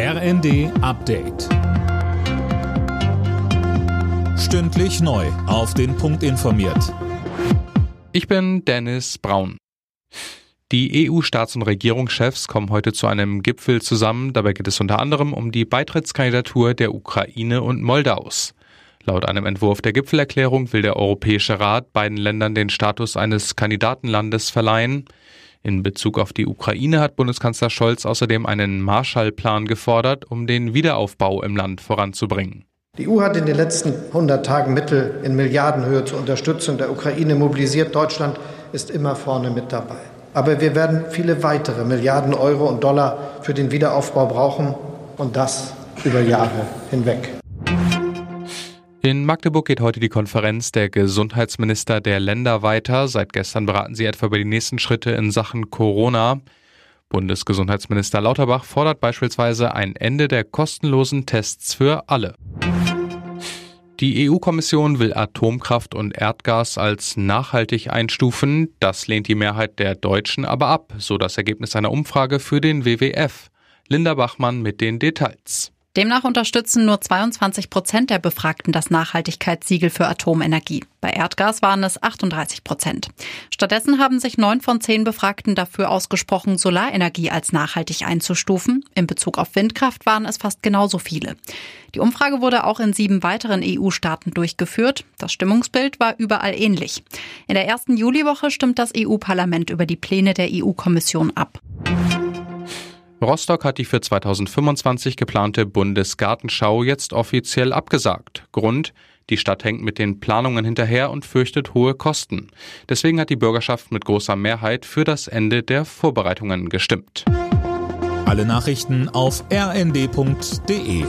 RND Update. Stündlich neu. Auf den Punkt informiert. Ich bin Dennis Braun. Die EU-Staats- und Regierungschefs kommen heute zu einem Gipfel zusammen. Dabei geht es unter anderem um die Beitrittskandidatur der Ukraine und Moldaus. Laut einem Entwurf der Gipfelerklärung will der Europäische Rat beiden Ländern den Status eines Kandidatenlandes verleihen. In Bezug auf die Ukraine hat Bundeskanzler Scholz außerdem einen Marshallplan gefordert, um den Wiederaufbau im Land voranzubringen. Die EU hat in den letzten 100 Tagen Mittel in Milliardenhöhe zur Unterstützung der Ukraine mobilisiert. Deutschland ist immer vorne mit dabei. Aber wir werden viele weitere Milliarden Euro und Dollar für den Wiederaufbau brauchen und das über Jahre hinweg. In Magdeburg geht heute die Konferenz der Gesundheitsminister der Länder weiter. Seit gestern beraten sie etwa über die nächsten Schritte in Sachen Corona. Bundesgesundheitsminister Lauterbach fordert beispielsweise ein Ende der kostenlosen Tests für alle. Die EU-Kommission will Atomkraft und Erdgas als nachhaltig einstufen. Das lehnt die Mehrheit der Deutschen aber ab, so das Ergebnis einer Umfrage für den WWF. Linda Bachmann mit den Details. Demnach unterstützen nur 22 Prozent der Befragten das Nachhaltigkeitssiegel für Atomenergie. Bei Erdgas waren es 38 Prozent. Stattdessen haben sich neun von zehn Befragten dafür ausgesprochen, Solarenergie als nachhaltig einzustufen. In Bezug auf Windkraft waren es fast genauso viele. Die Umfrage wurde auch in sieben weiteren EU-Staaten durchgeführt. Das Stimmungsbild war überall ähnlich. In der ersten Juliwoche stimmt das EU-Parlament über die Pläne der EU-Kommission ab. Rostock hat die für 2025 geplante Bundesgartenschau jetzt offiziell abgesagt. Grund, die Stadt hängt mit den Planungen hinterher und fürchtet hohe Kosten. Deswegen hat die Bürgerschaft mit großer Mehrheit für das Ende der Vorbereitungen gestimmt. Alle Nachrichten auf rnd.de